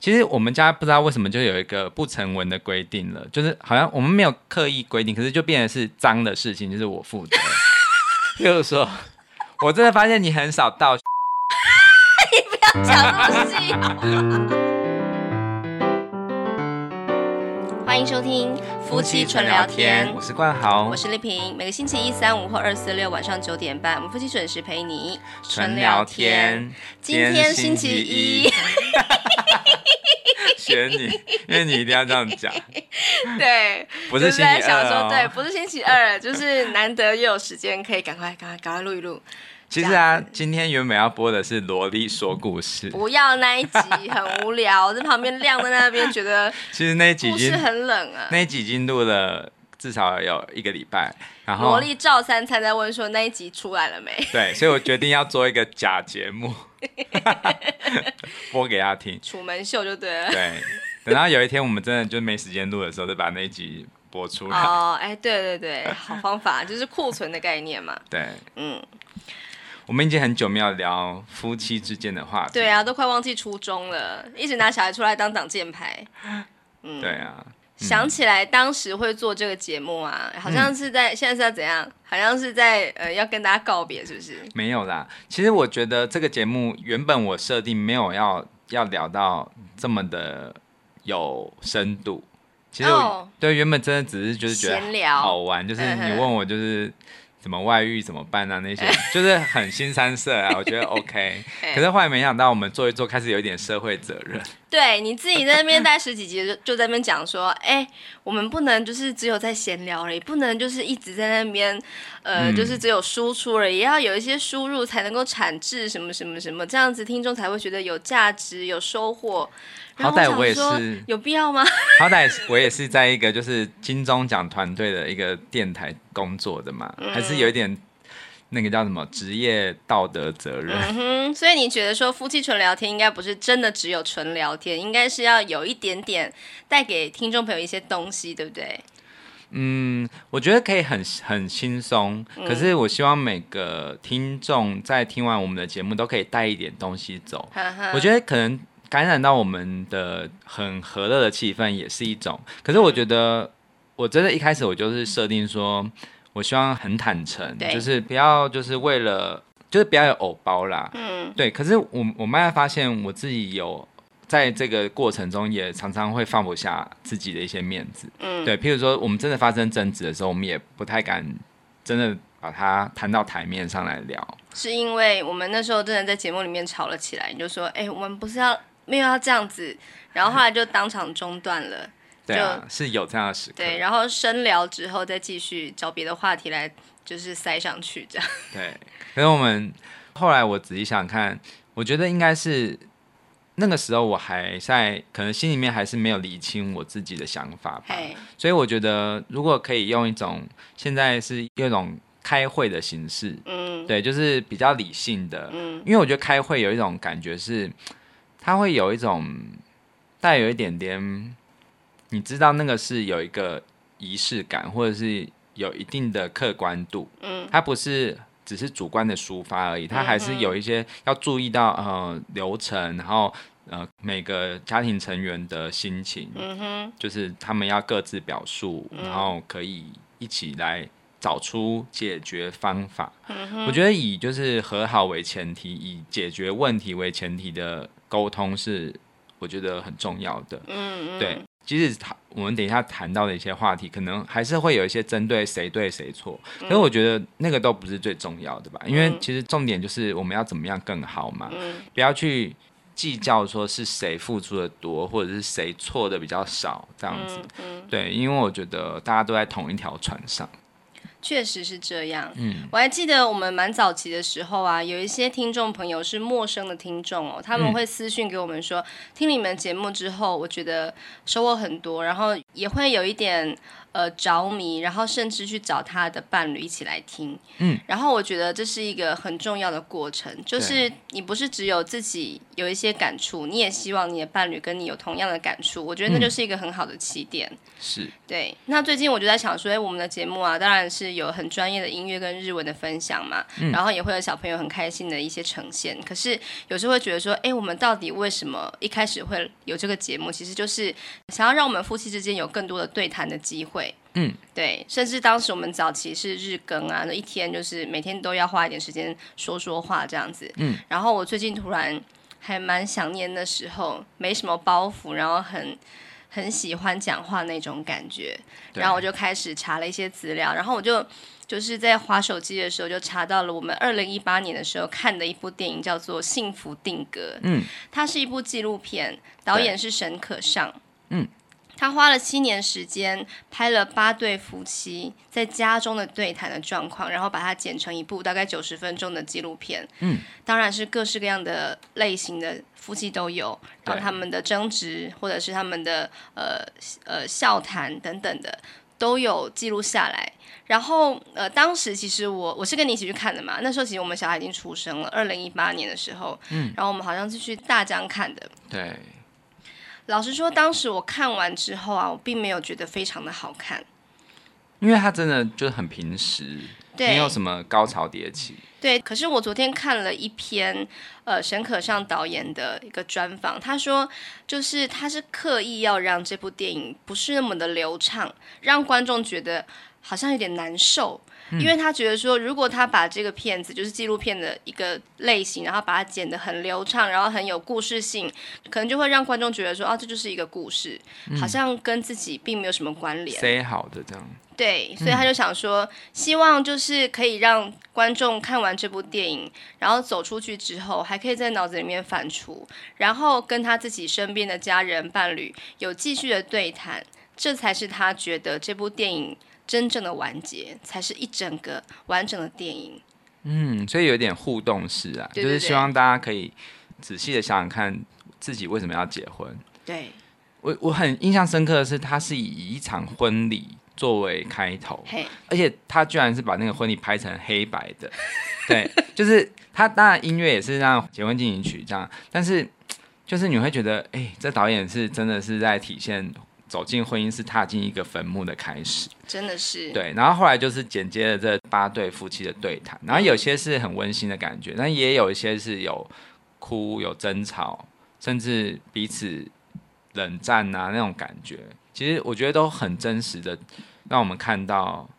其实我们家不知道为什么就有一个不成文的规定了，就是好像我们没有刻意规定，可是就变成是脏的事情，就是我负责。就是说，我真的发现你很少到，你不要讲那么细。欢迎收听夫妻纯聊天，我是冠豪，我是丽萍。每个星期一、三、五或二、四、六晚上九点半，我们夫妻准时陪你纯聊天。今天星期一。学你，因为你一定要这样讲。对，不是星期二、哦、对，不是星期二，就是难得又有时间，可以赶快、赶快、赶快录一录。其实啊，今天原本要播的是萝莉说故事，不要那一集很无聊，我在旁边晾在那边，觉得 其实那一集是很冷啊。那一集已经录了至少有一个礼拜，然后萝莉照三餐在问说那一集出来了没？对，所以我决定要做一个假节目。播给他听，楚门秀就对了。对，等到有一天我们真的就没时间录的时候，再把那一集播出来。哦，哎，对对对，好方法，就是库存的概念嘛。对，嗯，我们已经很久没有聊夫妻之间的话题。对啊，都快忘记初衷了，一直拿小孩出来当挡箭牌。嗯，对啊。想起来当时会做这个节目啊，好像是在、嗯、现在是要怎样？好像是在呃要跟大家告别，是不是？没有啦，其实我觉得这个节目原本我设定没有要要聊到这么的有深度。其实我、哦、对原本真的只是就是觉得好玩，就是你问我就是。怎么外遇怎么办啊？那些 就是很新三色啊，我觉得 OK。可是后来没想到，我们做一做，开始有一点社会责任。对，你自己在那边待十几集就就在那边讲说，哎，我们不能就是只有在闲聊而已，不能就是一直在那边，呃，嗯、就是只有输出而已，也要有一些输入才能够产制什么什么什么，这样子听众才会觉得有价值、有收获。好歹我也是有必要吗？好歹我也是在一个就是金钟奖团队的一个电台工作的嘛，嗯、还是有一点那个叫什么职业道德责任。嗯哼，所以你觉得说夫妻纯聊天应该不是真的只有纯聊天，应该是要有一点点带给听众朋友一些东西，对不对？嗯，我觉得可以很很轻松，嗯、可是我希望每个听众在听完我们的节目都可以带一点东西走。我觉得可能。感染到我们的很和乐的气氛也是一种，可是我觉得我真的一开始我就是设定说，我希望很坦诚，就是不要就是为了就是不要有偶包啦，嗯，对。可是我我慢慢发现我自己有在这个过程中也常常会放不下自己的一些面子，嗯，对。譬如说我们真的发生争执的时候，我们也不太敢真的把它摊到台面上来聊，是因为我们那时候真的在节目里面吵了起来，你就说，哎、欸，我们不是要。没有要这样子，然后后来就当场中断了。对啊，是有这样的时刻。对，然后深聊之后再继续找别的话题来，就是塞上去这样。对，可是我们后来我仔细想看，我觉得应该是那个时候我还在，可能心里面还是没有理清我自己的想法吧。所以我觉得如果可以用一种现在是用一种开会的形式，嗯，对，就是比较理性的，嗯，因为我觉得开会有一种感觉是。它会有一种带有一点点，你知道那个是有一个仪式感，或者是有一定的客观度。嗯，它不是只是主观的抒发而已，它还是有一些要注意到呃流程，然后呃每个家庭成员的心情，嗯哼，就是他们要各自表述，然后可以一起来找出解决方法。嗯哼，我觉得以就是和好为前提，以解决问题为前提的。沟通是我觉得很重要的，嗯，嗯，对，即使我们等一下谈到的一些话题，可能还是会有一些针对谁对谁错，可是我觉得那个都不是最重要的吧，因为其实重点就是我们要怎么样更好嘛，不要去计较说是谁付出的多，或者是谁错的比较少这样子，对，因为我觉得大家都在同一条船上。确实是这样。嗯，我还记得我们蛮早期的时候啊，有一些听众朋友是陌生的听众哦，他们会私讯给我们说，嗯、听你们节目之后，我觉得收获很多，然后也会有一点。呃，着迷，然后甚至去找他的伴侣一起来听，嗯，然后我觉得这是一个很重要的过程，就是你不是只有自己有一些感触，你也希望你的伴侣跟你有同样的感触，我觉得那就是一个很好的起点。是、嗯，对。那最近我就在想说，哎，我们的节目啊，当然是是有很专业的音乐跟日文的分享嘛，嗯、然后也会有小朋友很开心的一些呈现。可是有时候会觉得说，哎，我们到底为什么一开始会有这个节目？其实就是想要让我们夫妻之间有更多的对谈的机会。嗯，对，甚至当时我们早期是日更啊，那一天就是每天都要花一点时间说说话这样子。嗯，然后我最近突然还蛮想念那时候，没什么包袱，然后很很喜欢讲话那种感觉。然后我就开始查了一些资料，然后我就就是在划手机的时候就查到了我们二零一八年的时候看的一部电影，叫做《幸福定格》。嗯，它是一部纪录片，导演是沈可尚。嗯。他花了七年时间拍了八对夫妻在家中的对谈的状况，然后把它剪成一部大概九十分钟的纪录片。嗯，当然是各式各样的类型的夫妻都有，然后他们的争执或者是他们的呃呃笑谈等等的都有记录下来。然后呃，当时其实我我是跟你一起去看的嘛，那时候其实我们小孩已经出生了，二零一八年的时候。嗯，然后我们好像是去大江看的。对。老实说，当时我看完之后啊，我并没有觉得非常的好看，因为它真的就是很平实，没有什么高潮迭起。对，可是我昨天看了一篇呃沈可尚导演的一个专访，他说就是他是刻意要让这部电影不是那么的流畅，让观众觉得好像有点难受。因为他觉得说，如果他把这个片子就是纪录片的一个类型，然后把它剪得很流畅，然后很有故事性，可能就会让观众觉得说，啊，这就是一个故事，好像跟自己并没有什么关联。塞好的这样。对，所以他就想说，希望就是可以让观众看完这部电影，然后走出去之后，还可以在脑子里面反刍，然后跟他自己身边的家人伴侣有继续的对谈，这才是他觉得这部电影。真正的完结才是一整个完整的电影。嗯，所以有点互动式啊，对对对，就是希望大家可以仔细的想想看自己为什么要结婚。对，我我很印象深刻的是，他是以一场婚礼作为开头，而且他居然是把那个婚礼拍成黑白的。对，就是他当然音乐也是让结婚进行曲这样，但是就是你会觉得，哎、欸，这导演是真的是在体现。走进婚姻是踏进一个坟墓的开始，真的是对。然后后来就是剪接了这八对夫妻的对谈，然后有些是很温馨的感觉，但也有一些是有哭、有争吵，甚至彼此冷战啊那种感觉。其实我觉得都很真实的，让我们看到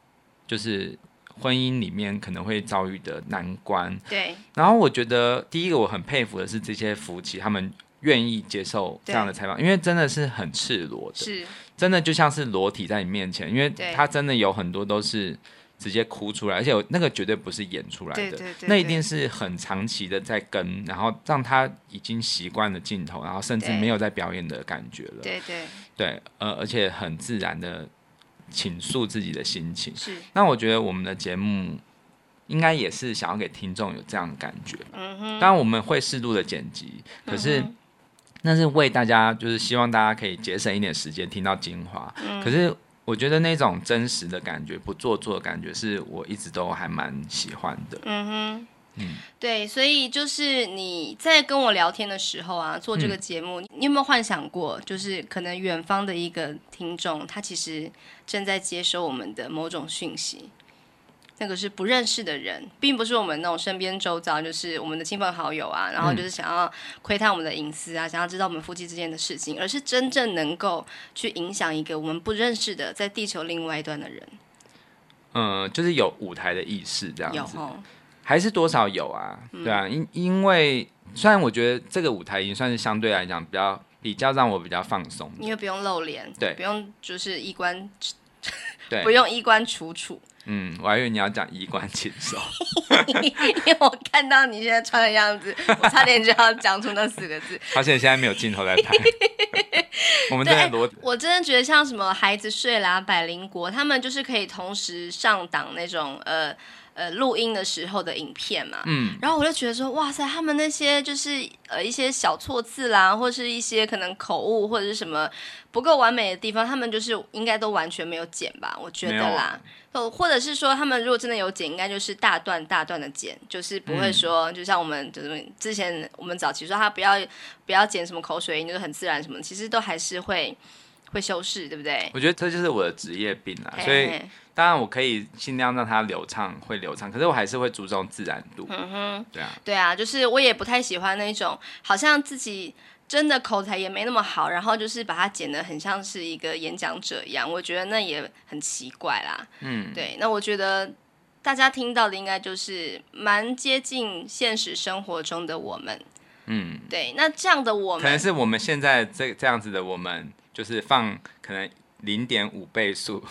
就是婚姻里面可能会遭遇的难关。对。然后我觉得第一个我很佩服的是这些夫妻，他们。愿意接受这样的采访，因为真的是很赤裸的，是。真的就像是裸体在你面前，因为他真的有很多都是直接哭出来，而且那个绝对不是演出来的，那一定是很长期的在跟，然后让他已经习惯了镜头，然后甚至没有在表演的感觉了，对对。对，呃，而且很自然的倾诉自己的心情，是。那我觉得我们的节目应该也是想要给听众有这样的感觉，嗯哼。当然我们会适度的剪辑，可是。嗯那是为大家，就是希望大家可以节省一点时间听到精华。嗯、可是我觉得那种真实的感觉，不做作的感觉，是我一直都还蛮喜欢的。嗯哼，嗯，对，所以就是你在跟我聊天的时候啊，做这个节目，嗯、你有没有幻想过，就是可能远方的一个听众，他其实正在接收我们的某种讯息？那个是不认识的人，并不是我们那种身边周遭，就是我们的亲朋好友啊，然后就是想要窥探我们的隐私啊，想要知道我们夫妻之间的事情，而是真正能够去影响一个我们不认识的在地球另外一端的人。嗯，就是有舞台的意识这样子，有还是多少有啊？嗯、对啊，因因为虽然我觉得这个舞台已经算是相对来讲比较比较让我比较放松，因为不用露脸，对，不用就是衣冠，对，不用衣冠楚楚。嗯，我还以为你要讲衣冠禽兽，因为我看到你现在穿的样子，我差点就要讲出那四个字。而且现在没有镜头在拍，我们真的裸。我真的觉得像什么孩子睡啦、百灵国，他们就是可以同时上档那种呃。呃，录音的时候的影片嘛，嗯，然后我就觉得说，哇塞，他们那些就是呃一些小错字啦，或是一些可能口误或者是什么不够完美的地方，他们就是应该都完全没有剪吧，我觉得啦，哦，或者是说他们如果真的有剪，应该就是大段大段的剪，就是不会说，就像我们就是之前我们早期说他不要不要剪什么口水音，就是很自然什么，其实都还是会会修饰，对不对？我觉得这就是我的职业病啦，所以当然我可以尽量让它流畅，会流畅，可是我还是会注重自然度。嗯哼，对啊，对啊，就是我也不太喜欢那种好像自己真的口才也没那么好，然后就是把它剪得很像是一个演讲者一样，我觉得那也很奇怪啦。嗯，对，那我觉得大家听到的应该就是蛮接近现实生活中的我们。嗯，对，那这样的我们可能是我们现在这这样子的我们，就是放可能零点五倍速，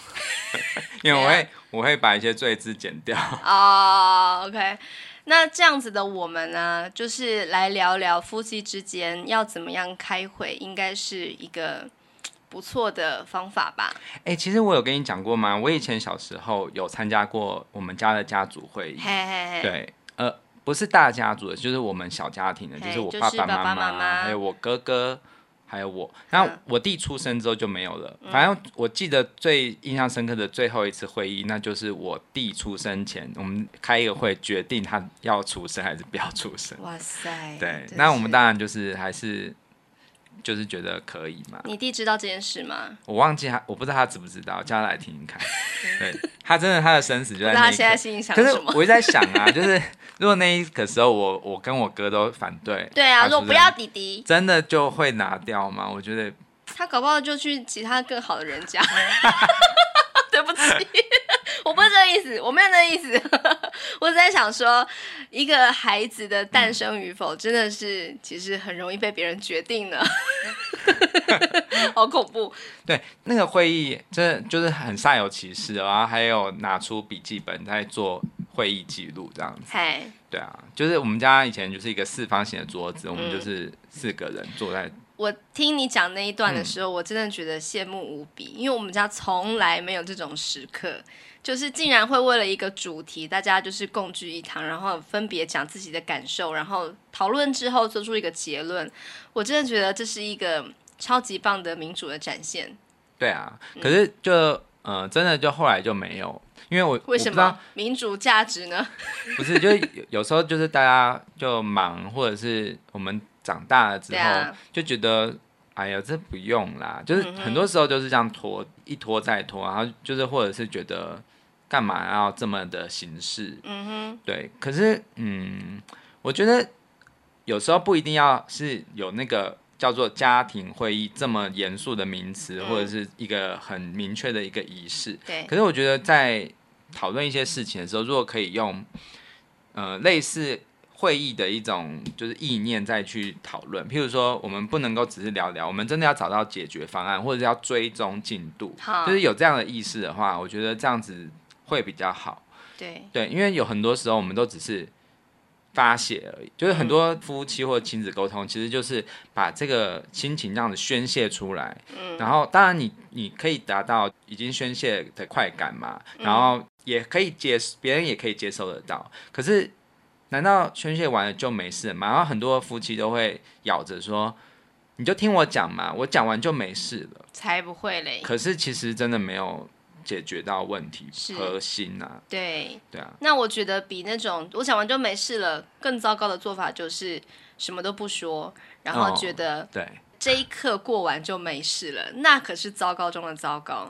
因为我会我会把一些赘字剪掉。哦、oh,，OK。那这样子的我们呢，就是来聊聊夫妻之间要怎么样开会，应该是一个不错的方法吧？哎、欸，其实我有跟你讲过吗？我以前小时候有参加过我们家的家族会议，hey, hey, hey. 对，呃，不是大家族的，就是我们小家庭的就是我爸爸妈妈，还有我哥哥。还有我，那我弟出生之后就没有了。嗯、反正我记得最印象深刻的最后一次会议，那就是我弟出生前，我们开一个会，决定他要出生还是不要出生。哇塞！对，那我们当然就是还是。就是觉得可以嘛？你弟知道这件事吗？我忘记他，我不知道他知不知道，叫他来听听看。对，他真的他的生死就在那。他现在心里想？可是我一直在想啊，就是如果那一个时候我我跟我哥都反对，对啊，如果不要弟弟，真的就会拿掉吗？我觉得他搞不好就去其他更好的人家。对不起，我不是这个意思，我没有那个意思。我只在想说，一个孩子的诞生与否，真的是其实很容易被别人决定的，好恐怖。对，那个会议真的就是很煞有其事，然后还有拿出笔记本在做会议记录这样子。嘿，对啊，就是我们家以前就是一个四方形的桌子，嗯、我们就是四个人坐在。我听你讲那一段的时候，嗯、我真的觉得羡慕无比，因为我们家从来没有这种时刻，就是竟然会为了一个主题，大家就是共聚一堂，然后分别讲自己的感受，然后讨论之后做出一个结论。我真的觉得这是一个超级棒的民主的展现。对啊，可是就嗯、呃，真的就后来就没有，因为我为什么民主价值呢？不是，就有时候就是大家就忙，或者是我们。长大了之后、啊、就觉得，哎呀，这不用啦。就是很多时候就是这样拖，一拖再拖，然后就是或者是觉得，干嘛要这么的形式？嗯哼，对。可是，嗯，我觉得有时候不一定要是有那个叫做家庭会议这么严肃的名词，嗯、或者是一个很明确的一个仪式。对。可是我觉得在讨论一些事情的时候，如果可以用，呃，类似。会议的一种就是意念再去讨论，譬如说我们不能够只是聊聊，我们真的要找到解决方案，或者是要追踪进度，好。就是有这样的意识的话，我觉得这样子会比较好。对。对，因为有很多时候我们都只是发泄而已，就是很多夫妻或亲子沟通，其实就是把这个心情这样子宣泄出来，嗯，然后当然你你可以达到已经宣泄的快感嘛，然后也可以接别人也可以接受得到，可是。难道宣泄完了就没事吗？然后很多夫妻都会咬着说：“你就听我讲嘛，我讲完就没事了。”才不会嘞！可是其实真的没有解决到问题核心啊。对对啊。那我觉得比那种我讲完就没事了更糟糕的做法就是什么都不说，然后觉得对这一刻过完就没事了，那可是糟糕中的糟糕。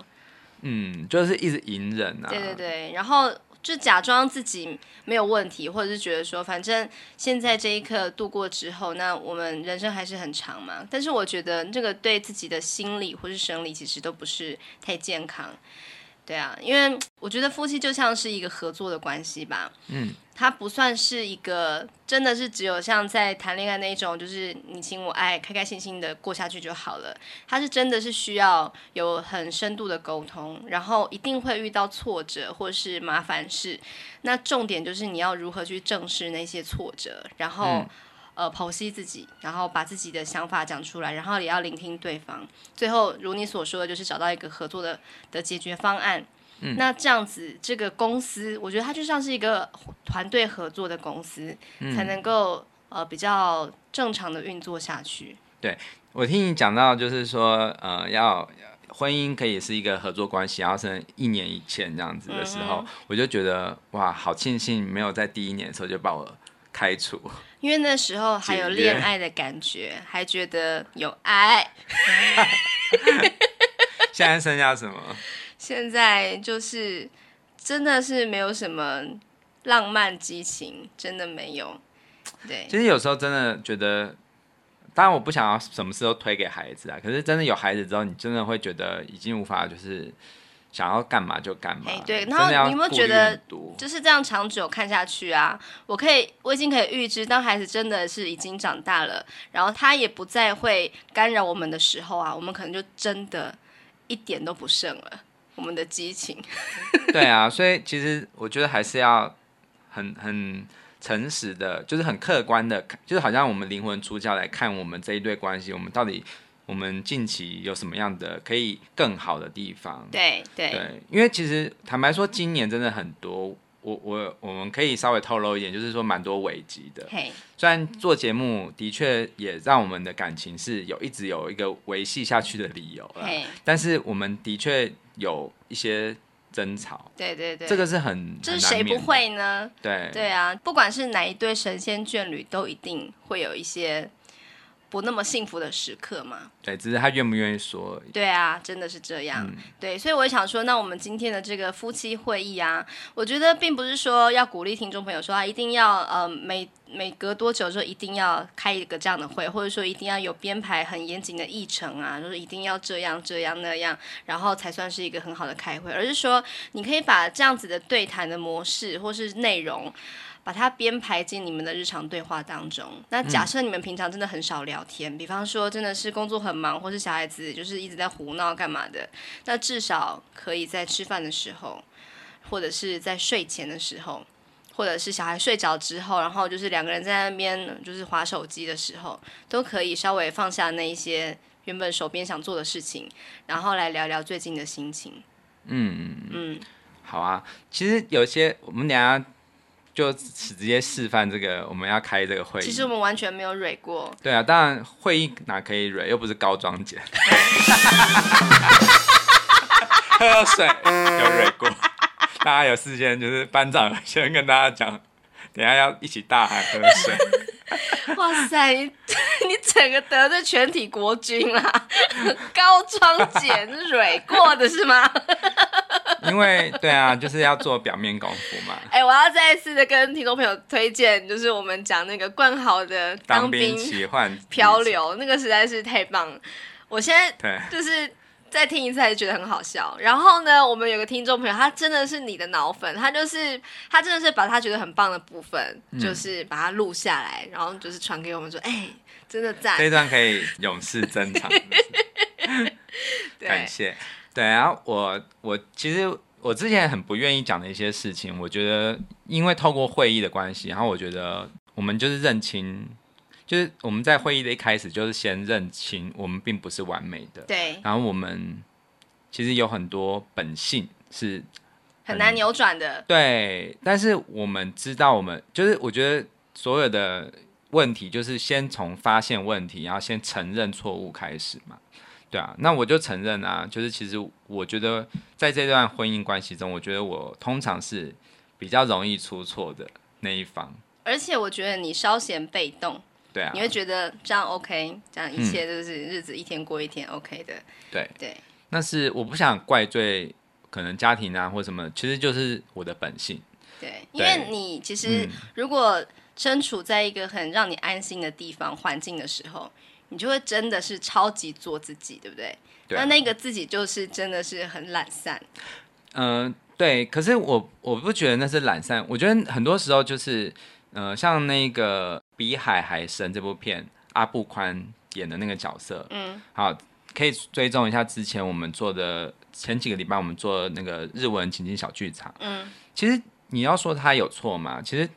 嗯，就是一直隐忍啊。对对对，然后。就假装自己没有问题，或者是觉得说，反正现在这一刻度过之后，那我们人生还是很长嘛。但是我觉得这个对自己的心理或是生理其实都不是太健康。对啊，因为我觉得夫妻就像是一个合作的关系吧。嗯。它不算是一个，真的是只有像在谈恋爱那种，就是你情我爱，开开心心的过下去就好了。它是真的是需要有很深度的沟通，然后一定会遇到挫折或是麻烦事。那重点就是你要如何去正视那些挫折，然后、嗯、呃剖析自己，然后把自己的想法讲出来，然后也要聆听对方。最后如你所说的就是找到一个合作的的解决方案。嗯、那这样子，这个公司，我觉得它就像是一个团队合作的公司，嗯、才能够呃比较正常的运作下去。对，我听你讲到，就是说呃，要婚姻可以是一个合作关系，然后是一年以前这样子的时候，嗯、我就觉得哇，好庆幸没有在第一年的时候就把我开除，因为那时候还有恋爱的感觉，还觉得有爱。现在剩下什么？现在就是真的是没有什么浪漫激情，真的没有。对，其实有时候真的觉得，当然我不想要什么事都推给孩子啊。可是真的有孩子之后，你真的会觉得已经无法就是想要干嘛就干嘛。对，然后你有没有觉得就是这样长久看下去啊？我可以，我已经可以预知，当孩子真的是已经长大了，然后他也不再会干扰我们的时候啊，我们可能就真的一点都不剩了我们的激情。对啊，所以其实我觉得还是要很很。诚实的，就是很客观的，就是好像我们灵魂出窍来看我们这一对关系，我们到底我们近期有什么样的可以更好的地方？对对对，因为其实坦白说，今年真的很多，我我我们可以稍微透露一点，就是说蛮多危机的。嘿，虽然做节目的确也让我们的感情是有一直有一个维系下去的理由了，但是我们的确有一些。争吵，对对对，这个是很，就是谁不会呢？对对啊，不管是哪一对神仙眷侣，都一定会有一些不那么幸福的时刻嘛。对，只是他愿不愿意说。对啊，真的是这样。嗯、对，所以我也想说，那我们今天的这个夫妻会议啊，我觉得并不是说要鼓励听众朋友说啊，一定要呃每每隔多久就一定要开一个这样的会，或者说一定要有编排很严谨的议程啊，就是一定要这样这样那样，然后才算是一个很好的开会，而是说你可以把这样子的对谈的模式或是内容。把它编排进你们的日常对话当中。那假设你们平常真的很少聊天，嗯、比方说真的是工作很忙，或是小孩子就是一直在胡闹干嘛的，那至少可以在吃饭的时候，或者是在睡前的时候，或者是小孩睡着之后，然后就是两个人在那边就是划手机的时候，都可以稍微放下那一些原本手边想做的事情，然后来聊聊最近的心情。嗯嗯嗯，好啊。其实有些我们等下。就直接示范这个，我们要开这个会议。其实我们完全没有蕊过。对啊，当然会议哪可以蕊，又不是高装姐。喝水有蕊过，大家有事先就是班长先跟大家讲，等下要一起大喊喝水。哇塞，你 你整个得罪全体国军啦！高装简蕊过的是吗？因为对啊，就是要做表面功夫嘛。哎、欸，我要再一次的跟听众朋友推荐，就是我们讲那个冠豪的当兵奇幻 漂流，那个实在是太棒了。我现在就是再听一次，还是觉得很好笑。然后呢，我们有个听众朋友，他真的是你的脑粉，他就是他真的是把他觉得很棒的部分，嗯、就是把它录下来，然后就是传给我们说，哎、欸，真的赞。这段可以永世珍藏。感谢。对啊，我我其实我之前很不愿意讲的一些事情，我觉得因为透过会议的关系，然后我觉得我们就是认清，就是我们在会议的一开始就是先认清我们并不是完美的，对，然后我们其实有很多本性是很，很难扭转的，对，但是我们知道，我们就是我觉得所有的问题就是先从发现问题，然后先承认错误开始嘛。对啊，那我就承认啊，就是其实我觉得在这段婚姻关系中，我觉得我通常是比较容易出错的那一方。而且我觉得你稍显被动，对啊，你会觉得这样 OK，这样一切都是日子一天过一天 OK 的。嗯、对对，那是我不想怪罪可能家庭啊或什么，其实就是我的本性。对，因为你其实如果身处在一个很让你安心的地方环境的时候。你就会真的是超级做自己，对不对？对啊。那那个自己就是真的是很懒散。嗯、呃，对。可是我我不觉得那是懒散，我觉得很多时候就是，呃，像那个《比海还深》这部片，阿布宽演的那个角色，嗯，好，可以追踪一下之前我们做的前几个礼拜我们做的那个日文情景小剧场，嗯，其实你要说他有错吗？其实。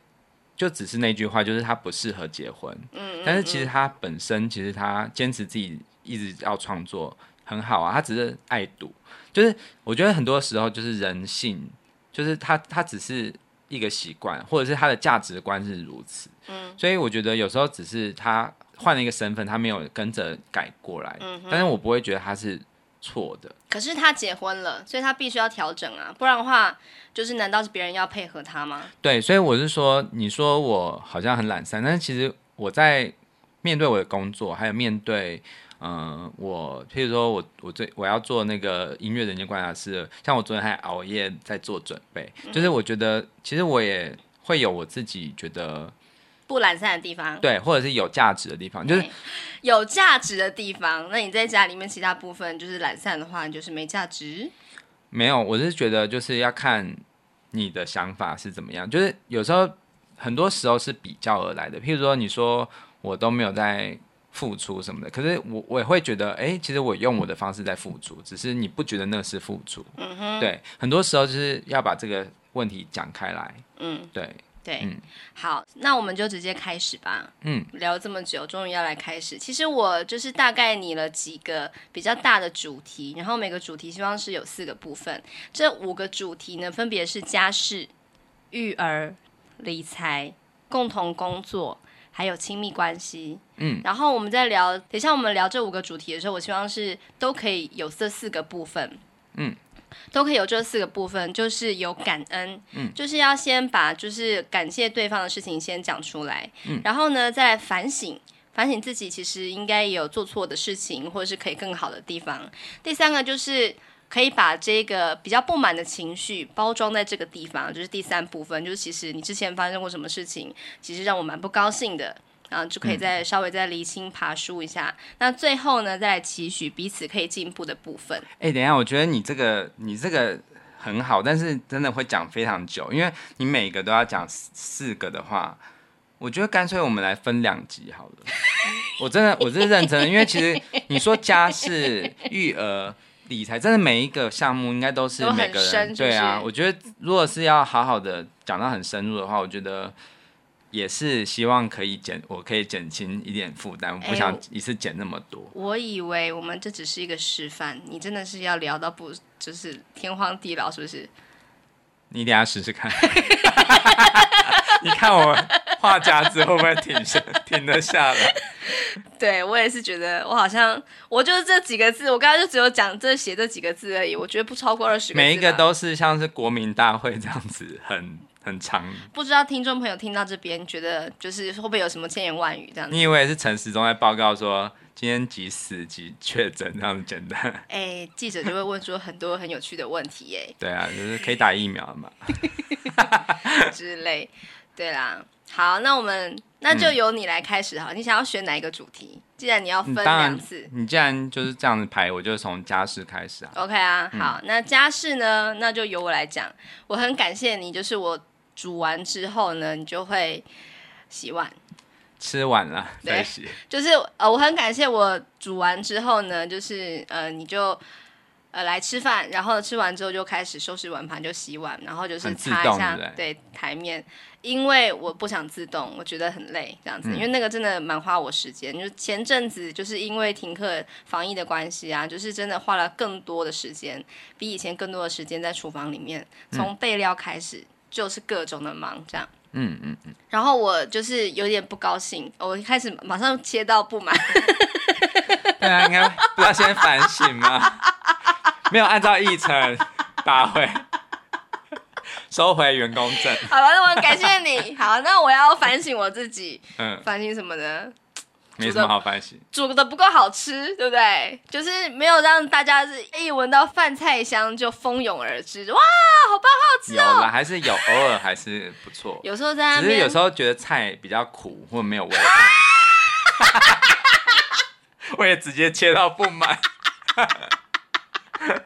就只是那句话，就是他不适合结婚。嗯，但是其实他本身，其实他坚持自己一直要创作，很好啊。他只是爱赌，就是我觉得很多时候就是人性，就是他他只是一个习惯，或者是他的价值观是如此。嗯，所以我觉得有时候只是他换了一个身份，他没有跟着改过来。嗯，但是我不会觉得他是。错的，可是他结婚了，所以他必须要调整啊，不然的话，就是难道是别人要配合他吗？对，所以我是说，你说我好像很懒散，但是其实我在面对我的工作，还有面对嗯，我譬如说我我最我要做那个音乐人间观察师，像我昨天还熬夜在做准备，就是我觉得其实我也会有我自己觉得。不懒散的地方，对，或者是有价值的地方，就是有价值的地方。那你在家里面其他部分就是懒散的话，就是没价值。没有，我是觉得就是要看你的想法是怎么样。就是有时候，很多时候是比较而来的。譬如说，你说我都没有在付出什么的，可是我我也会觉得，哎、欸，其实我用我的方式在付出，只是你不觉得那是付出。嗯哼，对，很多时候就是要把这个问题讲开来。嗯，对。对，嗯、好，那我们就直接开始吧。嗯，聊了这么久，终于要来开始。其实我就是大概拟了几个比较大的主题，然后每个主题希望是有四个部分。这五个主题呢，分别是家事、育儿、理财、共同工作，还有亲密关系。嗯，然后我们在聊，等一下我们聊这五个主题的时候，我希望是都可以有这四个部分。嗯。都可以有这四个部分，就是有感恩，嗯，就是要先把就是感谢对方的事情先讲出来，嗯，然后呢再来反省，反省自己其实应该也有做错的事情，或者是可以更好的地方。第三个就是可以把这个比较不满的情绪包装在这个地方，就是第三部分，就是其实你之前发生过什么事情，其实让我蛮不高兴的。然后就可以再稍微再厘清、爬梳一下。嗯、那最后呢，再来期许彼此可以进步的部分。哎、欸，等一下，我觉得你这个你这个很好，但是真的会讲非常久，因为你每个都要讲四个的话，我觉得干脆我们来分两集好了。我真的我是认真的，因为其实你说家事、育儿、理财，真的每一个项目应该都是每个人对啊。我觉得如果是要好好的讲到很深入的话，我觉得。也是希望可以减，我可以减轻一点负担，我不想一次减那么多。欸，我以为我们这只是一个示范，你真的是要聊到不就是天荒地老，是不是？你等下试试看，你看我话夹子会不会挺下，停得下来？对，我也是觉得，我好像我就是这几个字，我刚刚就只有讲这写这几个字而已，我觉得不超过二十个字。每一个都是像是国民大会这样子，很。很长，不知道听众朋友听到这边觉得就是会不会有什么千言万语这样子？你以为是陈时中在报告说今天几死几确诊这样简单？哎、欸，记者就会问出很多很有趣的问题哎。对啊，就是可以打疫苗嘛 之类。对啦，好，那我们那就由你来开始好。嗯、你想要选哪一个主题？既然你要分两次，你既然就是这样子排，我就从家事开始啊。OK 啊，好，嗯、那家事呢，那就由我来讲。我很感谢你，就是我。煮完之后呢，你就会洗碗。吃完了再洗。就是呃，我很感谢我煮完之后呢，就是呃，你就呃来吃饭，然后吃完之后就开始收拾碗盘，就洗碗，然后就是擦一下对台面，因为我不想自动，我觉得很累这样子，嗯、因为那个真的蛮花我时间。就前阵子就是因为停课防疫的关系啊，就是真的花了更多的时间，比以前更多的时间在厨房里面，从备料开始。嗯就是各种的忙，这样，嗯嗯嗯，然后我就是有点不高兴，我一开始马上切到不满，对啊，应该不要先反省吗？没有按照议程大会收回员工证。好了，那我很感谢你。好，那我要反省我自己，嗯，反省什么呢？没什么好反省，煮的不够好吃，对不对？就是没有让大家是一闻到饭菜香就蜂拥而至，哇，好棒，好好吃哦！有了，还是有，偶尔还是不错。有时候在只是有时候觉得菜比较苦或没有味道，我也直接切到不满。那个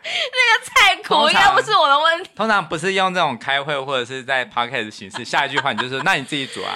菜苦应该不是我的问题。通常不是用这种开会或者是在 podcast 的形式，下一句话你就说，那你自己煮啊。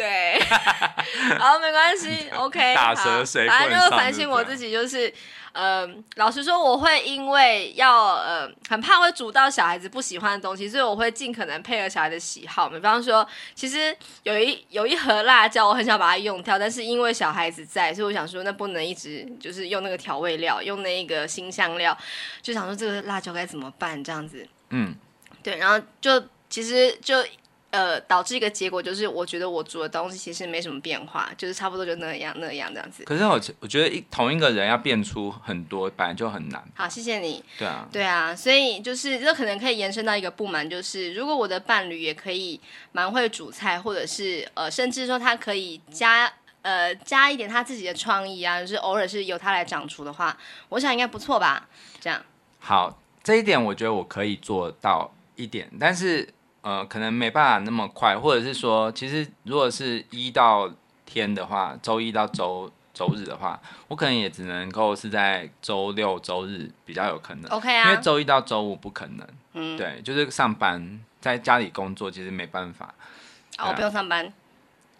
对，好，没关系，OK，打蛇随好，反正就是反省我自己，就是，呃，老实说，我会因为要，呃，很怕会煮到小孩子不喜欢的东西，所以我会尽可能配合小孩的喜好。比方说，其实有一有一盒辣椒，我很想把它用掉，但是因为小孩子在，所以我想说，那不能一直就是用那个调味料，用那个新香料，就想说这个辣椒该怎么办这样子。嗯，对，然后就其实就。呃，导致一个结果就是，我觉得我煮的东西其实没什么变化，就是差不多就那样那样这样子。可是我我觉得一同一个人要变出很多，本来就很难。好，谢谢你。对啊，对啊，所以就是这可能可以延伸到一个不满，就是如果我的伴侣也可以蛮会煮菜，或者是呃，甚至说他可以加呃加一点他自己的创意啊，就是偶尔是由他来掌厨的话，我想应该不错吧？这样。好，这一点我觉得我可以做到一点，但是呃，可能没办法那么快，或者是说，其实如果是一到天的话，周一到周周日的话，我可能也只能够是在周六周日比较有可能。OK 啊，因为周一到周五不可能。嗯，对，就是上班，在家里工作，其实没办法。啊，我不用上班。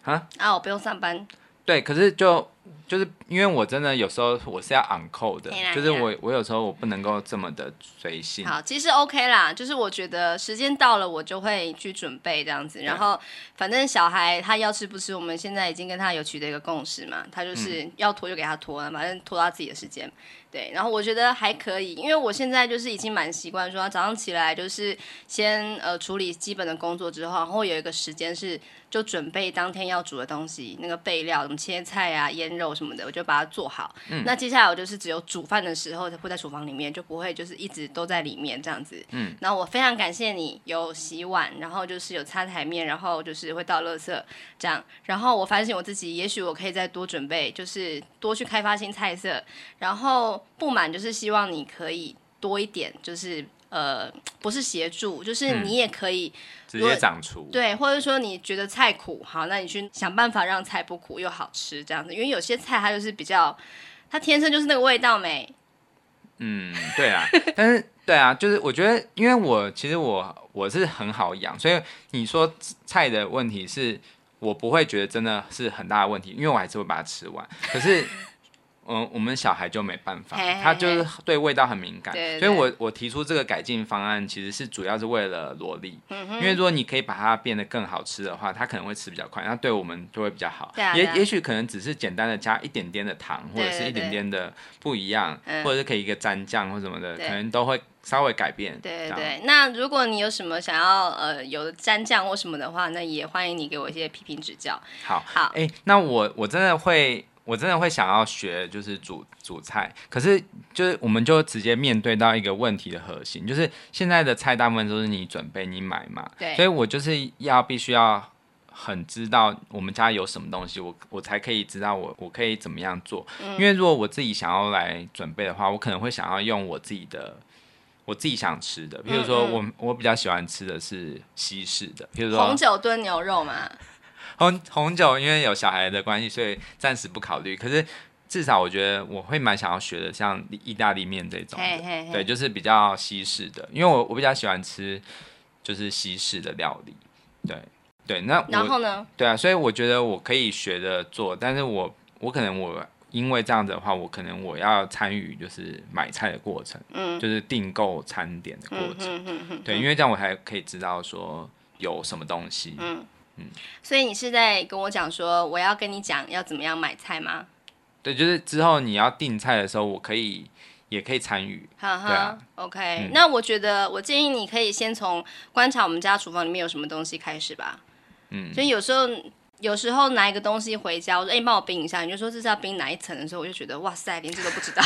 啊？啊，我不用上班。对，可是就。就是因为我真的有时候我是要 on call 的，就是我我有时候我不能够这么的随性。好，其实 OK 啦，就是我觉得时间到了我就会去准备这样子，然后反正小孩他要吃不吃，我们现在已经跟他有取得一个共识嘛，他就是要拖就给他拖，反正拖他自己的时间。对，然后我觉得还可以，因为我现在就是已经蛮习惯说早上起来就是先呃处理基本的工作之后，然后有一个时间是就准备当天要煮的东西，那个备料什么切菜啊、腌肉什么的，我就把它做好。嗯。那接下来我就是只有煮饭的时候会在厨房里面，就不会就是一直都在里面这样子。嗯。然后我非常感谢你有洗碗，然后就是有擦台面，然后就是会倒垃圾这样。然后我反省我自己，也许我可以再多准备，就是多去开发新菜色，然后。不满就是希望你可以多一点，就是呃，不是协助，就是你也可以、嗯、直接长出，对，或者说你觉得菜苦，好，那你去想办法让菜不苦又好吃这样子，因为有些菜它就是比较，它天生就是那个味道没。嗯，对啊，但是对啊，就是我觉得，因为我其实我我是很好养，所以你说菜的问题是我不会觉得真的是很大的问题，因为我还是会把它吃完，可是。嗯，我们小孩就没办法，他就是对味道很敏感，对对对，所以我我提出这个改进方案，其实是主要是为了萝莉，嗯，因为如果你可以把它变得更好吃的话，他可能会吃比较快，那对我们就会比较好。啊、也也许可能只是简单的加一点点的糖，或者是一点点的不一样，或者是可以一个蘸酱或什么的，可能都会稍微改变。对对对，那如果你有什么想要呃有的蘸酱或什么的话，那也欢迎你给我一些批评指教。好，好，哎、欸，那我我真的会。我真的会想要学，就是煮煮菜，可是就是我们就直接面对到一个问题的核心，就是现在的菜大部分都是你准备你买嘛，对，所以我就是要必须要很知道我们家有什么东西，我我才可以知道我我可以怎么样做，嗯，因为如果我自己想要来准备的话，我可能会想要用我自己的我自己想吃的，比如说我嗯。嗯我比较喜欢吃的是西式的，比如说红酒炖牛肉嘛。红红酒，因为有小孩的关系，所以暂时不考虑。可是至少我觉得我会蛮想要学的，像意大利面这种的，嘿嘿嘿，对，就是比较西式的。因为我我比较喜欢吃就是西式的料理，对对。那然后呢？对啊，所以我觉得我可以学着做，但是我我可能我因为这样子的话，我可能我要参与就是买菜的过程，嗯，就是订购餐点的过程，对，因为这样我才可以知道说有什么东西，嗯。嗯，所以你是在跟我讲说，我要跟你讲要怎么样买菜吗？对，就是之后你要订菜的时候，我可以也可以参与。哈哈，对啊，OK，嗯。那我觉得我建议你可以先从观察我们家厨房里面有什么东西开始吧。嗯，所以有时候。有时候拿一个东西回家，我说：“哎、欸，你帮我冰一下。”你就说这是要冰哪一层的时候，我就觉得哇塞，连这都不知道。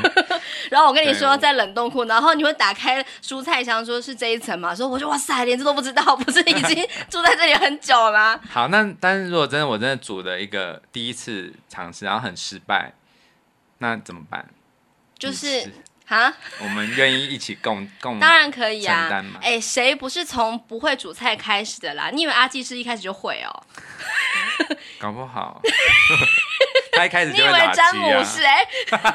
然后我跟你说在冷冻库，然后你会打开蔬菜箱，说是这一层嘛？说我说哇塞，连这都不知道，不是已经住在这里很久了吗？好，那但是如果真的我真的煮了一个第一次尝试，然后很失败，那怎么办？就是。啊，我们愿意一起共共当然可以啊，哎，谁不是从不会煮菜开始的啦？你以为阿纪是一开始就会哦？搞不好，他一开始就、啊、你以为詹姆士哎？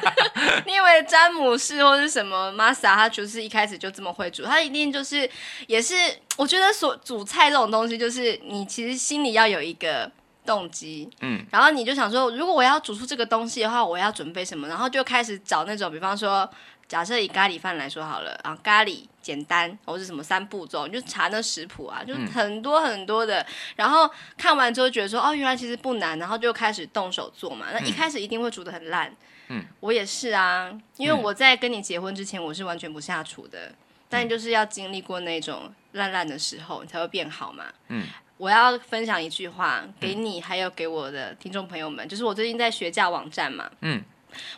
你以为詹姆士或是什么玛莎，他就是一开始就这么会煮？他一定就是也是，我觉得所煮菜这种东西，就是你其实心里要有一个动机，嗯，然后你就想说，如果我要煮出这个东西的话，我要准备什么？然后就开始找那种，比方说。假设以咖喱饭来说好了啊，咖喱简单，或是什么三步骤，你就查那食谱啊，就很多很多的。嗯、然后看完之后觉得说，哦，原来其实不难，然后就开始动手做嘛。那一开始一定会煮的很烂，嗯，我也是啊，因为我在跟你结婚之前，我是完全不下厨的，嗯、但就是要经历过那种烂烂的时候，你才会变好嘛。嗯，我要分享一句话给你，还有给我的听众朋友们，就是我最近在学架网站嘛，嗯。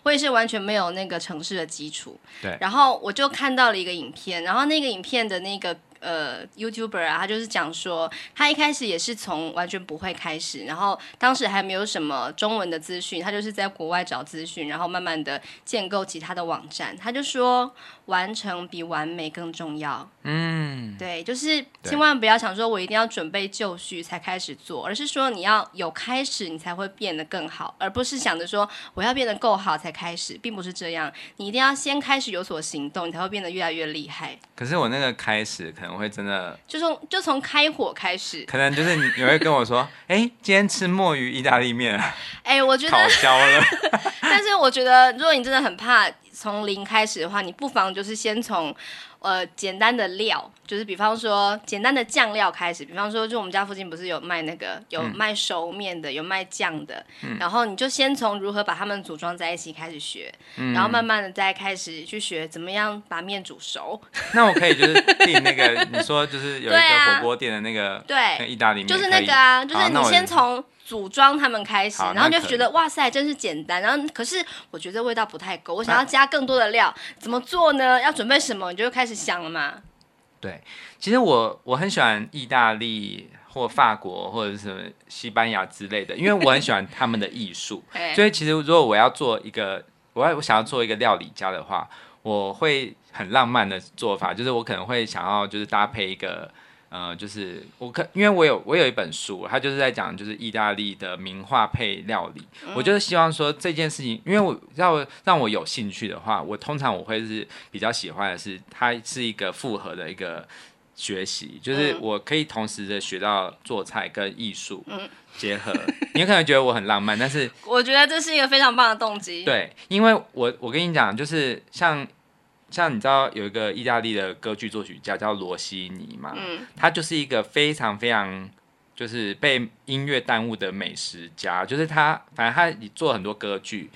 我也是完全没有那个城市的基础，对。然后我就看到了一个影片，然后那个影片的那个呃 YouTuber 啊，他就是讲说，他一开始也是从完全不会开始，然后当时还没有什么中文的资讯，他就是在国外找资讯，然后慢慢的建构起他的网站。他就说，完成比完美更重要。嗯，对，就是千万不要想说我一定要准备就绪才开始做，而是说你要有开始，你才会变得更好，而不是想着说我要变得够好才开始，并不是这样。你一定要先开始有所行动，你才会变得越来越厉害。可是我那个开始可能会真的，就从就从开火开始，可能就是你你会跟我说，哎、欸，今天吃墨鱼意大利面啊，哎、欸，我觉得烤焦了。但是我觉得，如果你真的很怕从零开始的话，你不妨就是先从。呃，简单的料，就是比方说简单的酱料开始，比方说就我们家附近不是有卖那个有卖熟面的，嗯、有卖酱的，嗯、然后你就先从如何把它们组装在一起开始学，嗯、然后慢慢的再开始去学怎么样把面煮熟。那我可以就是订那个你说就是有一个火锅店的那个对意大利面，就是那个啊，就是你先从。组装他们开始，然后就觉得哇塞，真是简单。然后可是我觉得味道不太够，我想要加更多的料，啊、怎么做呢？要准备什么？你就开始想了嘛。对，其实我我很喜欢意大利或法国或者是什么西班牙之类的，因为我很喜欢他们的艺术。所以其实如果我要做一个，我要我想要做一个料理家的话，我会很浪漫的做法，就是我可能会想要就是搭配一个。呃，就是我可，因为我有我有一本书，它就是在讲就是意大利的名画配料理。嗯、我就是希望说这件事情，因为我要让我有兴趣的话，我通常我会是比较喜欢的是它是一个复合的一个学习，就是我可以同时的学到做菜跟艺术结合。嗯、你有可能觉得我很浪漫，但是 我觉得这是一个非常棒的动机。对，因为我我跟你讲，就是像。像你知道有一个意大利的歌剧作曲家叫罗西尼嘛？嗯，他就是一个非常非常就是被音乐耽误的美食家，就是他反正他做很多歌剧，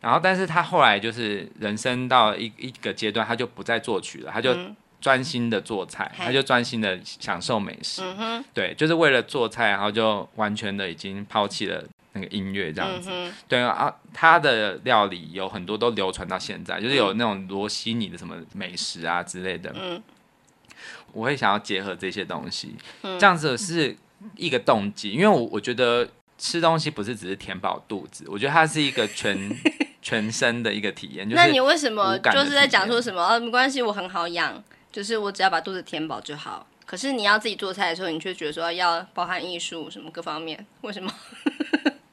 然后但是他后来就是人生到一一个阶段，他就不再作曲了，他就专心的做菜，嗯、他就专心的享受美食，嗯、对，就是为了做菜，然后就完全的已经抛弃了。那个音乐这样子，嗯、对啊，他的料理有很多都流传到现在，就是有那种罗西尼的什么美食啊之类的。嗯，我会想要结合这些东西，嗯、这样子是一个动机，因为我我觉得吃东西不是只是填饱肚子，我觉得它是一个全 全身的一个体验。就是、那你为什么就是在讲说什么？啊，没关系，我很好养，就是我只要把肚子填饱就好。可是你要自己做菜的时候，你却觉得说要包含艺术什么各方面，为什么？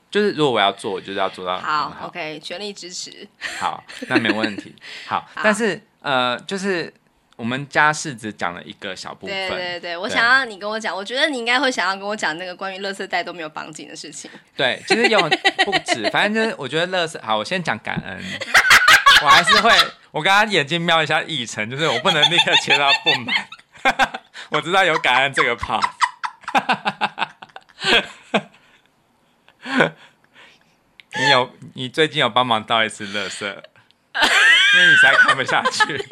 就是如果我要做，我就是要做到好。好，OK，全力支持。好，那没问题。好，好但是呃，就是我们家是只讲了一个小部分。对对对，对我想要你跟我讲，我觉得你应该会想要跟我讲那个关于垃圾袋都没有绑紧的事情。对，其实有不止，反正就是我觉得垃圾。好，我先讲感恩。我还是会，我刚刚眼睛瞄一下议程，就是我不能立刻切到不满。我知道有感恩这个 part。你有，你最近有帮忙倒一次垃圾，因为你实在看不下去。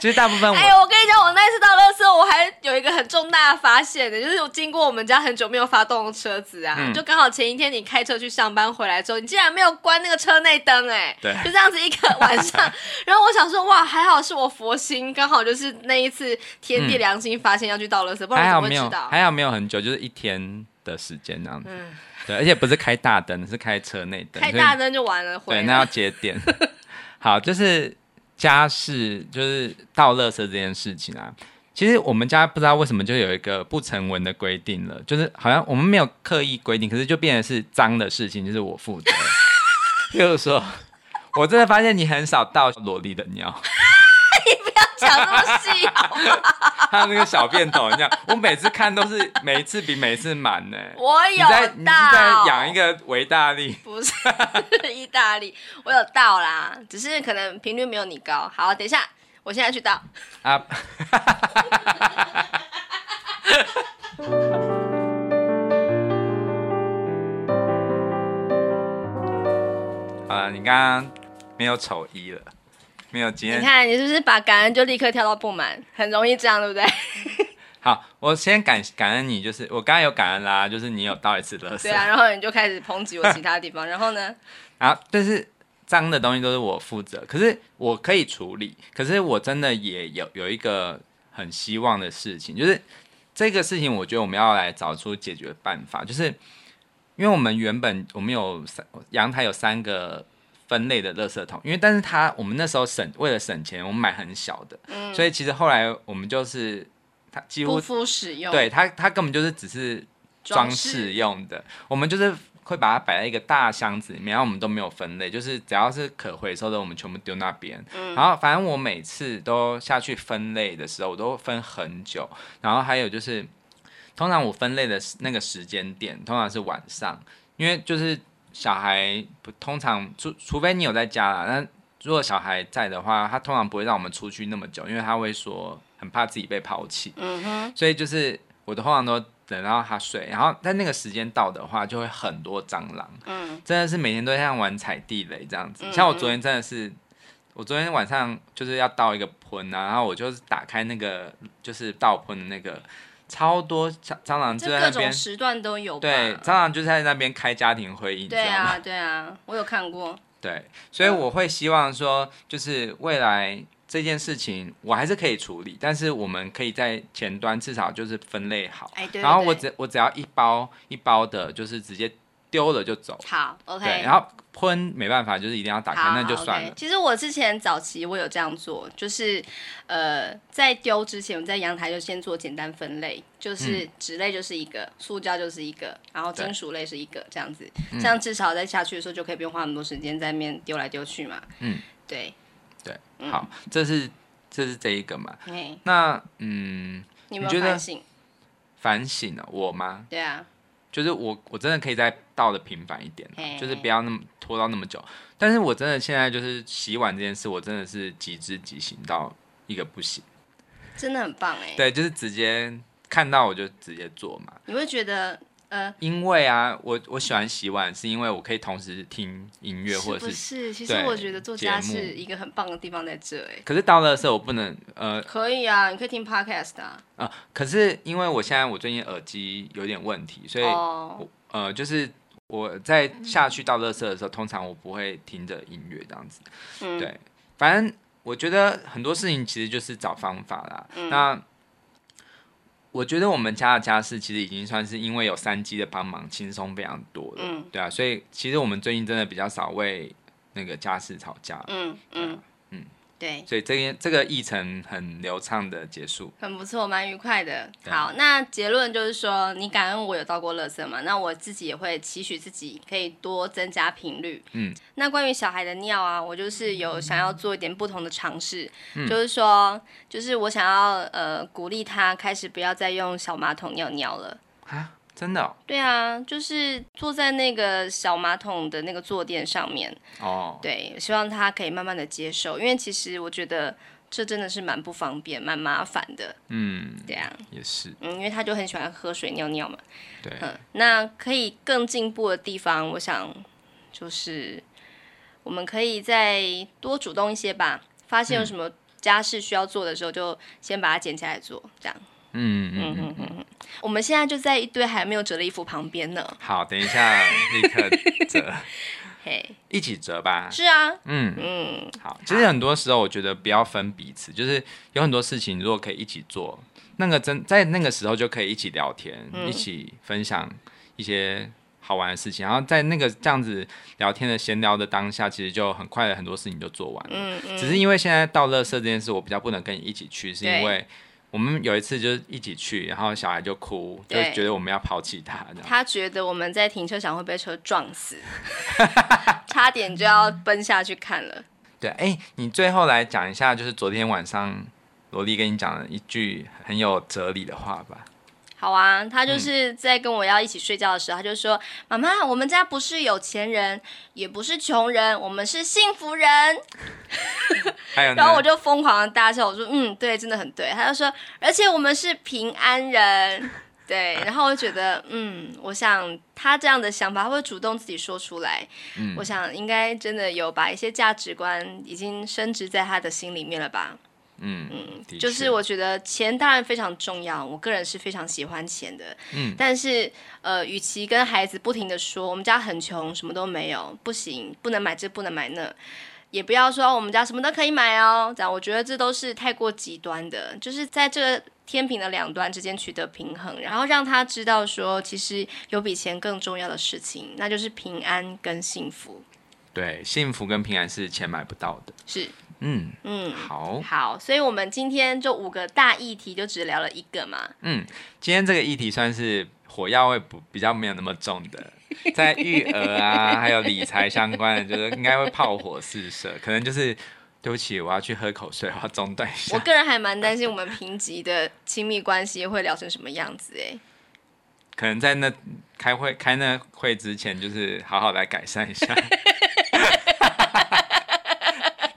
其 实大部分我，哎，我跟你讲，我那一次倒垃圾，我还有一个很重大的发现的，就是我经过我们家很久没有发动的车子啊，嗯、就刚好前一天你开车去上班回来之后，你竟然没有关那个车内灯，哎，对，就这样子一个晚上。然后我想说，哇，还好是我佛心，刚好就是那一次天地良心发现要去倒垃圾，嗯、不然我怎么会知道？还好没有很久，就是一天的时间这样子。嗯对，而且不是开大灯，是开车内灯。开大灯就完了。对，那要节电。好，就是家事，就是倒垃圾这件事情啊。其实我们家不知道为什么就有一个不成文的规定了，就是好像我们没有刻意规定，可是就变成是脏的事情，就是我负责。就是说，我真的发现你很少倒萝莉的尿。讲那么细好吗？还有那个小便斗，你讲，我每次看都是每一次比每一次满呢。我有在，你是在养一个维大利？不是 意大利，我有到啦，只是可能频率没有你高。好，等一下，我现在去倒。啊！好了，你刚刚没有丑一了。没有经验，你看你是不是把感恩就立刻跳到不满，很容易这样，对不对？好，我先感感恩你，就是我刚刚有感恩啦，就是你有倒一次垃圾，对啊，然后你就开始抨击我其他地方，然后呢？啊，但是脏的东西都是我负责，可是我可以处理，可是我真的也有有一个。很希望的事情，就是这个事情，我觉得我们要来找出解决办法，就是因为我们原本我们有三阳台有三个分类的垃圾桶，因为但是它我们那时候省为了省钱，我们买很小的，嗯，所以其实后来我们就是它几乎不敷使用，对它它根本就是只是装饰用的，我们就是。会把它摆在一个大箱子里面，然后我们都没有分类，就是只要是可回收的，我们全部丢那边。嗯，然后反正我每次都下去分类的时候，我都分很久。然后还有就是，通常我分类的那个时间点，通常是晚上，因为就是小孩不通常除除非你有在家啦，那如果小孩在的话，他通常不会让我们出去那么久，因为他会说很怕自己被抛弃。嗯哼，所以就是我的通常都。等到他睡，然后在那个时间到的话，就会很多蟑螂。嗯，真的是每天都像玩踩地雷这样子。嗯、像我昨天真的是，我昨天晚上就是要倒一个盆啊，然后我就是打开那个就是倒盆的那个，超多蟑蟑螂就在那边。种时段都有。对，蟑螂就在那边开家庭会议。对啊，对啊，我有看过。对，所以我会希望说，就是未来。这件事情我还是可以处理，但是我们可以在前端至少就是分类好，哎、对对对，然后我只我只要一包一包的，就是直接丢了就走。好，OK。然后喷没办法，就是一定要打开，那就算了。Okay. 其实我之前早期我有这样做，就是呃在丢之前，我在阳台就先做简单分类，就是纸类就是一个，嗯、塑胶就是一个，然后金属类是一个，对这样子，这样至少在下去的时候就可以不用花那么多时间在那边丢来丢去嘛。嗯，对。对，好，这是这是这一个嘛？那嗯，你有没有反省？反省了我吗？对啊，就是我我真的可以再倒的频繁一点，就是不要那么拖到那么久。但是我真的现在就是洗碗这件事，我真的是极致极行到一个不行，真的很棒哎。对，就是直接看到我就直接做嘛。你会觉得？呃，因为啊，我我喜欢洗碗，是因为我可以同时听音乐，或者是，是，其实我觉得做家是一个很棒的地方在这哎。可是到了时候我不能呃，可以啊，你可以听 podcast 啊。呃，可是因为我现在我最近耳机有点问题，所以呃，就是我在下去到垃圾的时候，通常我不会听着音乐这样子。嗯，对，反正我觉得很多事情其实就是找方法啦。嗯，那。我觉得我们家的家事其实已经算是因为有三机的帮忙，轻松非常多了。嗯，对啊，所以其实我们最近真的比较少为那个家事吵架。嗯嗯。对，所以这个这个议程很流畅的结束，很不错，蛮愉快的。好，那结论就是说，你感恩我有到过乐色嘛？那我自己也会期许自己可以多增加频率。嗯，那关于小孩的尿啊，我就是有想要做一点不同的尝试，嗯、就是说，就是我想要呃鼓励他开始不要再用小马桶尿尿了。啊真的、哦？对啊，就是坐在那个小马桶的那个坐垫上面。哦，对，希望他可以慢慢的接受，因为其实我觉得这真的是蛮不方便、蛮麻烦的。嗯，对啊，也是。嗯，因为他就很喜欢喝水、尿尿嘛。对。嗯，那可以更进步的地方，我想就是我们可以再多主动一些吧。发现有什么家事需要做的时候，就先把它捡起来做，这样。嗯嗯嗯嗯嗯，我们现在就在一堆还没有折的衣服旁边呢。好，等一下立刻折，嘿，一起折吧。是啊，嗯嗯，好。其实很多时候，我觉得不要分彼此，就是有很多事情如果可以一起做，那个真在那个时候就可以一起聊天，嗯、一起分享一些好玩的事情，然后在那个这样子聊天的闲聊的当下，其实就很快的很多事情就做完了。嗯嗯。只是因为现在到乐色这件事，我比较不能跟你一起去，是因为。我们有一次就是一起去，然后小孩就哭，就觉得我们要抛弃他。他觉得我们在停车场会被车撞死，差点就要奔下去看了。对，哎，你最后来讲一下，就是昨天晚上萝莉跟你讲了一句很有哲理的话吧。好啊，他就是在跟我要一起睡觉的时候，他就说：“妈妈，我们家不是有钱人，也不是穷人，我们是幸福人。”然后我就疯狂的大笑，我说：“嗯，对，真的很对。”他就说：“而且我们是平安人。”对，然后我就觉得，嗯，我想他这样的想法他会主动自己说出来，嗯，我想应该真的有把一些价值观已经升值在他的心里面了吧。嗯嗯，就是我觉得钱当然非常重要，我个人是非常喜欢钱的。嗯，但是呃，与其跟孩子不停的说我们家很穷，什么都没有，不行，不能买这，不能买那，也不要说我们家什么都可以买哦，这样我觉得这都是太过极端的，就是在这个天平的两端之间取得平衡，然后让他知道说，其实有比钱更重要的事情，那就是平安跟幸福。对，幸福跟平安是钱买不到的。是，嗯嗯，好，好，所以我们今天就五个大议题就只聊了一个嘛。嗯，今天这个议题算是火药味不比较没有那么重的。在育儿啊，还有理财相关的，就是应该会炮火四射，可能就是对不起，我要去喝口水，我要中断一下。我个人还蛮担心我们平级的亲密关系会聊成什么样子哎。可能在那开会开那会之前，就是好好来改善一下。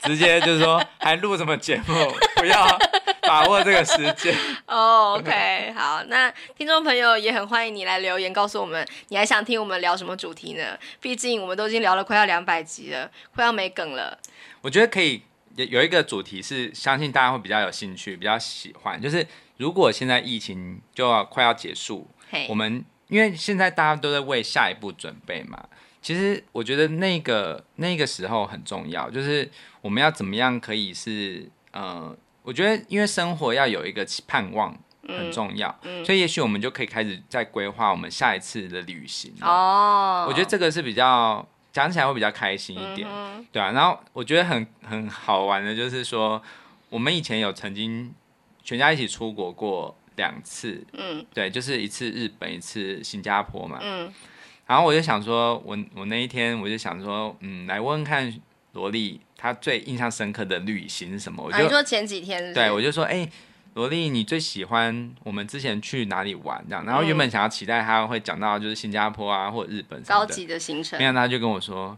直接就是说，还录什么节目？不要。把握这个时间 哦、oh,，OK，好，那听众朋友也很欢迎你来留言告诉我们，你还想听我们聊什么主题呢？毕竟我们都已经聊了快要两百集了，快要没梗了。我觉得可以有有一个主题是，相信大家会比较有兴趣，比较喜欢，就是如果现在疫情就要快要结束.我们因为现在大家都在为下一步准备嘛，其实我觉得那个那个时候很重要，就是我们要怎么样可以是呃。我觉得，因为生活要有一个盼望很重要，嗯嗯、所以也许我们就可以开始在规划我们下一次的旅行。哦，我觉得这个是比较讲起来会比较开心一点，嗯、对啊。然后我觉得很很好玩的，就是说我们以前有曾经全家一起出国过两次，嗯，对，就是一次日本，一次新加坡嘛，嗯。然后我就想说，我我那一天我就想说，嗯，来问问看萝莉。她最印象深刻的旅行是什么？我就、啊、说前几天是是，对我就说，哎、欸，萝莉，你最喜欢我们之前去哪里玩？这样，然后原本想要期待她会讲到就是新加坡啊，或者日本高级的行程，没想到他就跟我说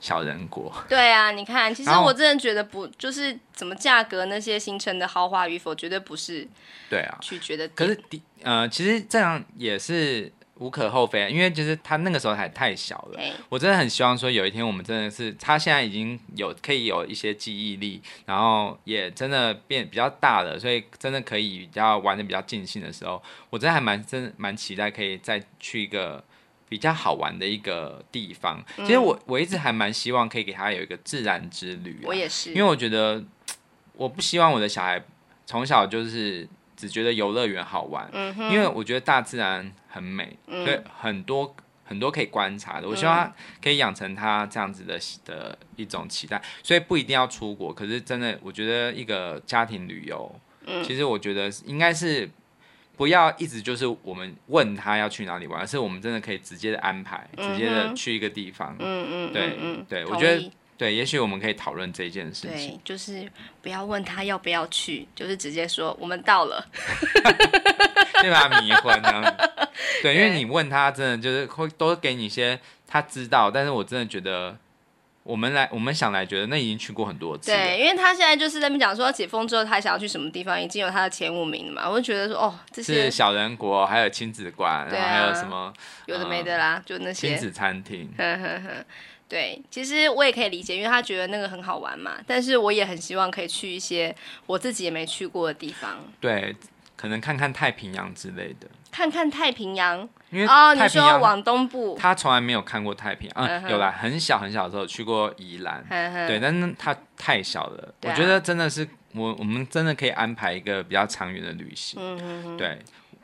小人国。对啊，你看，其实我真的觉得不，就是怎么价格那些行程的豪华与否，绝对不是对啊去觉得。可是呃，其实这样也是。无可厚非啊，因为就是他那个时候还太小了。我真的很希望说，有一天我们真的是他现在已经有可以有一些记忆力，然后也真的变比较大了，所以真的可以比较玩的比较尽兴的时候，我真的还蛮真蛮期待可以再去一个比较好玩的一个地方。其实我我一直还蛮希望可以给他有一个自然之旅啊。我也是，因为我觉得我不希望我的小孩从小就是。只觉得游乐园好玩，嗯，因为我觉得大自然很美，嗯，所以很多很多可以观察的。我希望他可以养成他这样子的的一种期待，所以不一定要出国。可是真的，我觉得一个家庭旅游，嗯，其实我觉得应该是不要一直就是我们问他要去哪里玩，而是我们真的可以直接的安排，嗯，直接的去一个地方。嗯嗯，对对，我觉得。对，也许我们可以讨论这件事情。对，就是不要问他要不要去，就是直接说我们到了，就把他迷昏这样子。对，因为你问他，真的就是会都给你一些他知道，但是我真的觉得，我们来，我们想来，觉得那已经去过很多次。对，因为他现在就是在那边讲说，解封之后他想要去什么地方，已经有他的前五名了嘛。我就觉得说，哦，这些是小人国，还有亲子馆，然后还有什么有的没的啦，就那些亲子餐厅。呵呵呵对，其实我也可以理解，因为他觉得那个很好玩嘛。但是我也很希望可以去一些我自己也没去过的地方。对，可能看看太平洋之类的。看看太平洋，因为哦，你说往东部，他从来没有看过太平洋。嗯，嗯有啦，很小很小的时候去过宜兰。对，但是他太小了，啊，我觉得真的是我我们真的可以安排一个比较长远的旅行。对，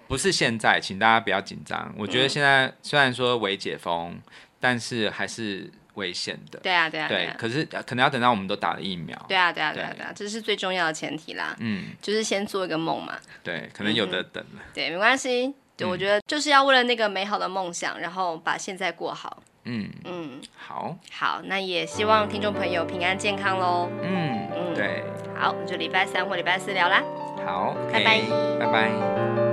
不是现在，请大家不要紧张。我觉得现在虽然说微解封，但是还是。危险的，对啊，对啊，对，可是可能要等到我们都打了疫苗，对啊，对啊，对啊，对啊，这是最重要的前提啦，嗯，就是先做一个梦嘛，对，可能有的等了，对，没关系，对，我觉得就是要为了那个美好的梦想，然后把现在过好，嗯。嗯，好，好，那也希望听众朋友平安健康喽，嗯嗯，对，好，我们就礼拜三或礼拜四聊啦，好，拜拜，拜拜。